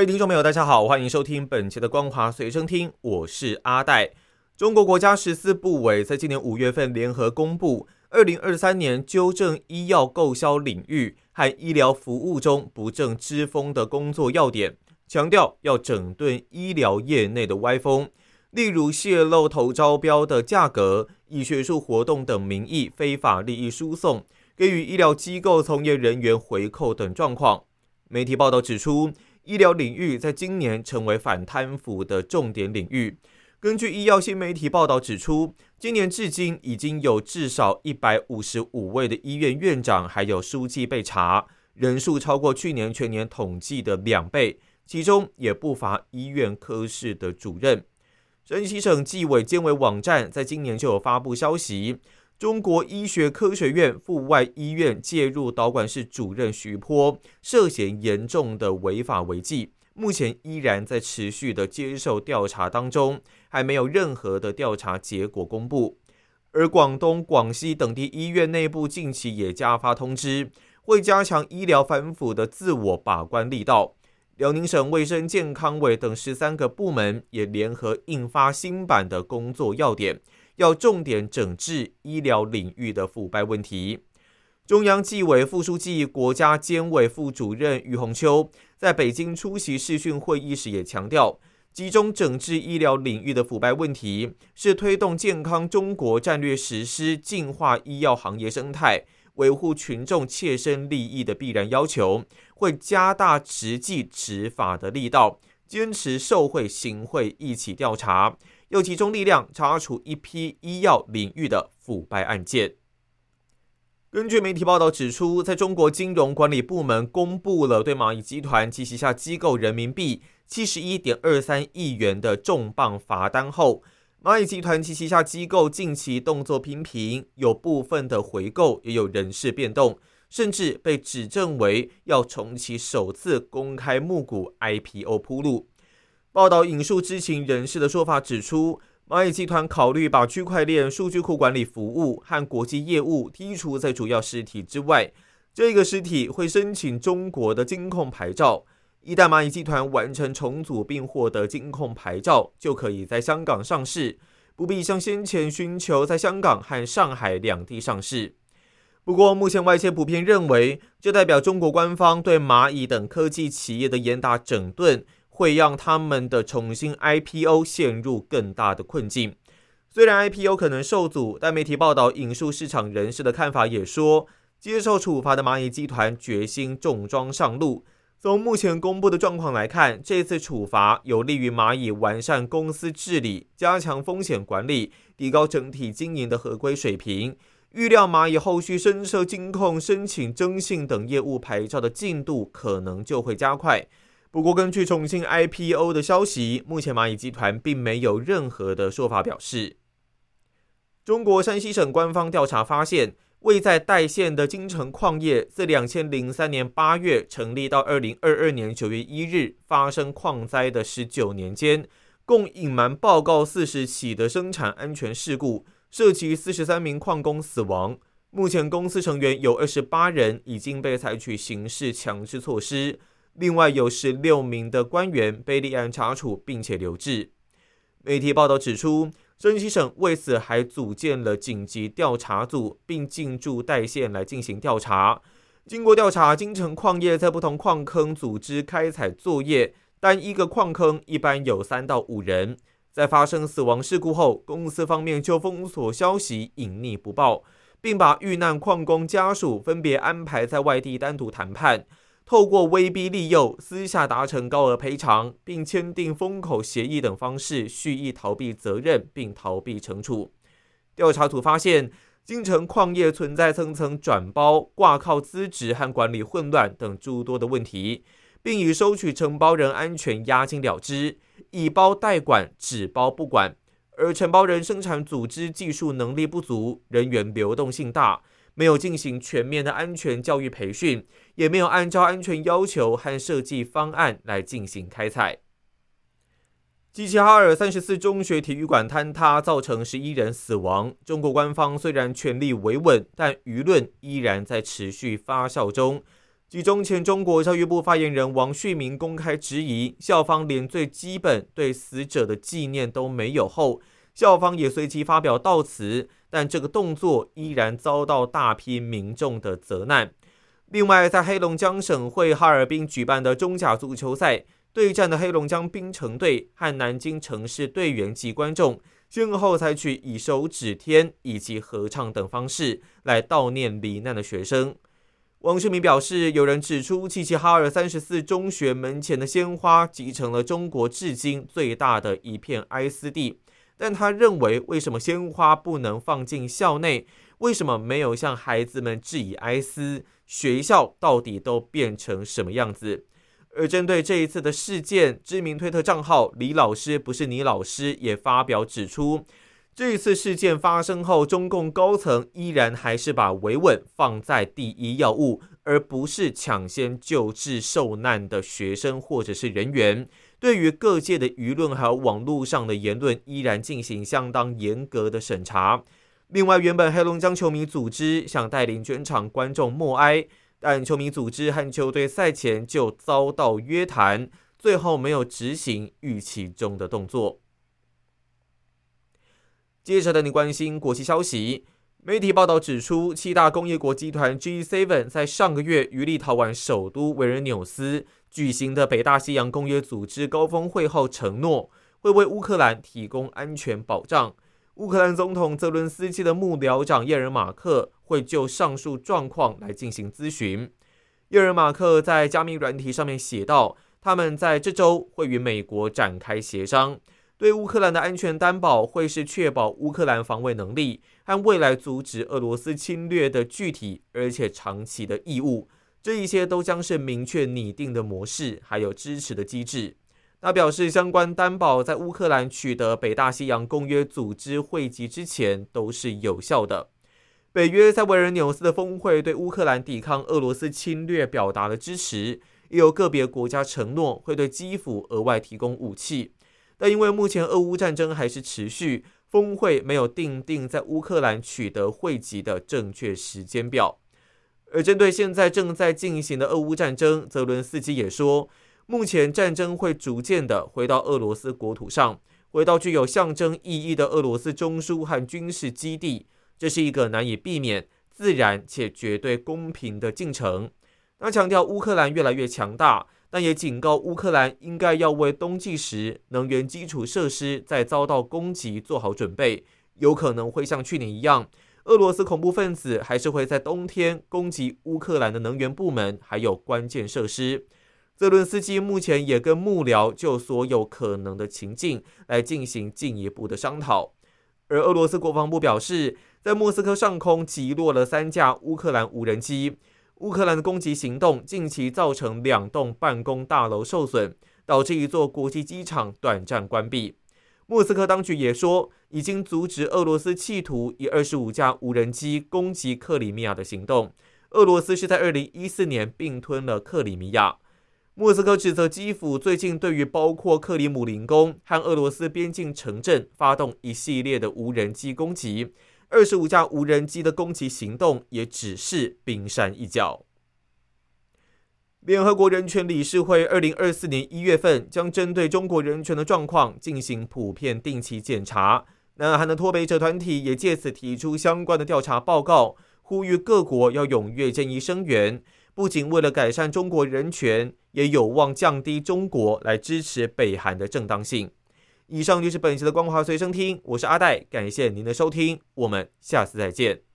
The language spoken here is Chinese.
位听众朋友，大家好，欢迎收听本期的《光华随身听》，我是阿戴。中国国家十四部委在今年五月份联合公布《二零二三年纠正医药购销领域和医疗服务中不正之风的工作要点》，强调要整顿医疗业内的歪风。例如泄露投招标的价格、以学术活动等名义非法利益输送、给予医疗机构从业人员回扣等状况。媒体报道指出，医疗领域在今年成为反贪腐的重点领域。根据医药新媒体报道指出，今年至今已经有至少一百五十五位的医院院长还有书记被查，人数超过去年全年统计的两倍，其中也不乏医院科室的主任。山西省纪委监委网站在今年就有发布消息，中国医学科学院附外医院介入导管室主任徐波涉嫌严重的违法违纪，目前依然在持续的接受调查当中，还没有任何的调查结果公布。而广东、广西等地医院内部近期也加发通知，会加强医疗反腐的自我把关力道。辽宁省卫生健康委等十三个部门也联合印发新版的工作要点，要重点整治医疗领域的腐败问题。中央纪委副书记、国家监委副主任于洪秋在北京出席视讯会议时也强调，集中整治医疗领域的腐败问题，是推动健康中国战略实施净化医药行业生态。维护群众切身利益的必然要求，会加大实际执法的力道，坚持受贿、行贿一起调查，又集中力量查处一批医药领域的腐败案件。根据媒体报道指出，在中国金融管理部门公布了对蚂蚁集团及旗下机构人民币七十一点二三亿元的重磅罚单后。蚂蚁集团及旗下机构近期动作频频，有部分的回购，也有人事变动，甚至被指证为要重启首次公开募股 IPO 铺路。报道引述知情人士的说法指出，蚂蚁集团考虑把区块链、数据库管理服务和国际业务剔除在主要实体之外，这个实体会申请中国的金控牌照。一旦蚂蚁集团完成重组并获得金控牌照，就可以在香港上市，不必像先前寻求在香港和上海两地上市。不过，目前外界普遍认为，这代表中国官方对蚂蚁等科技企业的严打整顿，会让他们的重新 IPO 陷入更大的困境。虽然 IPO 可能受阻，但媒体报道引述市场人士的看法也说，接受处罚的蚂蚁集团决心重装上路。从目前公布的状况来看，这次处罚有利于蚂蚁完善公司治理、加强风险管理、提高整体经营的合规水平。预料蚂蚁后续申设金控、申请征信等业务牌照的进度可能就会加快。不过，根据重庆 IPO 的消息，目前蚂蚁集团并没有任何的说法表示。中国山西省官方调查发现。位在代县的金城矿业，自两千零三年八月成立到二零二二年九月一日发生矿灾的十九年间，共隐瞒报告四十起的生产安全事故，涉及四十三名矿工死亡。目前公司成员有二十八人已经被采取刑事强制措施，另外有十六名的官员被立案查处，并且留置。媒体报道指出。山西省为此还组建了紧急调查组，并进驻代县来进行调查。经过调查，金城矿业在不同矿坑组织开采作业，单一个矿坑一般有三到五人。在发生死亡事故后，公司方面就封锁消息，隐匿不报，并把遇难矿工家属分别安排在外地单独谈判。透过威逼利诱、私下达成高额赔偿，并签订封口协议等方式，蓄意逃避责任并逃避惩处。调查组发现，金城矿业存在层层转包、挂靠资质和管理混乱等诸多的问题，并以收取承包人安全押金了之，以包代管、只包不管。而承包人生产组织技术能力不足，人员流动性大，没有进行全面的安全教育培训，也没有按照安全要求和设计方案来进行开采。齐齐哈尔三十四中学体育馆坍塌，造成十一人死亡。中国官方虽然全力维稳，但舆论依然在持续发酵中。集中前中国教育部发言人王旭明公开质疑校方连最基本对死者的纪念都没有后，校方也随即发表悼词，但这个动作依然遭到大批民众的责难。另外，在黑龙江省会哈尔滨举办的中甲足球赛。对战的黑龙江冰城队和南京城市队员及观众，先后采取以手指天以及合唱等方式来悼念罹难的学生。王世明表示，有人指出齐齐哈尔三十四中学门前的鲜花集成了中国至今最大的一片哀思地，但他认为，为什么鲜花不能放进校内？为什么没有向孩子们致以哀思？学校到底都变成什么样子？而针对这一次的事件，知名推特账号“李老师不是你老师”也发表指出，这次事件发生后，中共高层依然还是把维稳放在第一要务，而不是抢先救治受难的学生或者是人员。对于各界的舆论还有网络上的言论，依然进行相当严格的审查。另外，原本黑龙江球迷组织想带领全场观众默哀。但球迷组织和球队赛前就遭到约谈，最后没有执行预期中的动作。接着，带你关心国际消息。媒体报道指出，七大工业国集团 G7 在上个月于立陶宛首都维尔纽斯举行的北大西洋工业组织高峰会后，承诺会为乌克兰提供安全保障。乌克兰总统泽伦斯基的幕僚长叶尔马克会就上述状况来进行咨询。叶尔马克在加密软体上面写道：“他们在这周会与美国展开协商，对乌克兰的安全担保会是确保乌克兰防卫能力和未来阻止俄罗斯侵略的具体而且长期的义务。这一些都将是明确拟定的模式，还有支持的机制。”他表示，相关担保在乌克兰取得北大西洋公约组织会籍之前都是有效的。北约在维尔纽斯的峰会对乌克兰抵抗俄罗斯侵略表达了支持，也有个别国家承诺会对基辅额外提供武器。但因为目前俄乌战争还是持续，峰会没有定定在乌克兰取得会籍的正确时间表。而针对现在正在进行的俄乌战争，泽伦斯基也说。目前战争会逐渐的回到俄罗斯国土上，回到具有象征意义的俄罗斯中枢和军事基地，这是一个难以避免、自然且绝对公平的进程。他强调乌克兰越来越强大，但也警告乌克兰应该要为冬季时能源基础设施在遭到攻击做好准备，有可能会像去年一样，俄罗斯恐怖分子还是会在冬天攻击乌克兰的能源部门还有关键设施。泽伦斯基目前也跟幕僚就所有可能的情境来进行进一步的商讨，而俄罗斯国防部表示，在莫斯科上空击落了三架乌克兰无人机。乌克兰的攻击行动近期造成两栋办公大楼受损，导致一座国际机场短暂关闭。莫斯科当局也说，已经阻止俄罗斯企图以二十五架无人机攻击克里米亚的行动。俄罗斯是在二零一四年并吞了克里米亚。莫斯科指责基辅最近对于包括克里姆林宫和俄罗斯边境城镇发动一系列的无人机攻击，二十五架无人机的攻击行动也只是冰山一角。联合国人权理事会二零二四年一月份将针对中国人权的状况进行普遍定期检查，南韩的脱北者团体也借此提出相关的调查报告，呼吁各国要踊跃建议声援。不仅为了改善中国人权，也有望降低中国来支持北韩的正当性。以上就是本期的光华随身听，我是阿戴，感谢您的收听，我们下次再见。